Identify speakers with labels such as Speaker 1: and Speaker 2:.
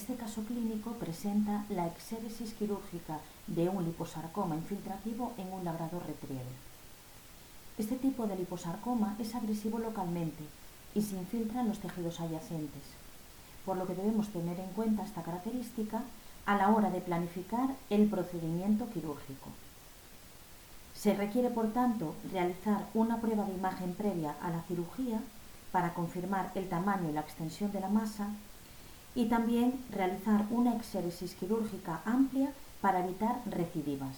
Speaker 1: Este caso clínico presenta la exéresis quirúrgica de un liposarcoma infiltrativo en un labrador retriever. Este tipo de liposarcoma es agresivo localmente y se infiltra en los tejidos adyacentes, por lo que debemos tener en cuenta esta característica a la hora de planificar el procedimiento quirúrgico. Se requiere, por tanto, realizar una prueba de imagen previa a la cirugía para confirmar el tamaño y la extensión de la masa y también realizar una exéresis quirúrgica amplia para evitar recidivas.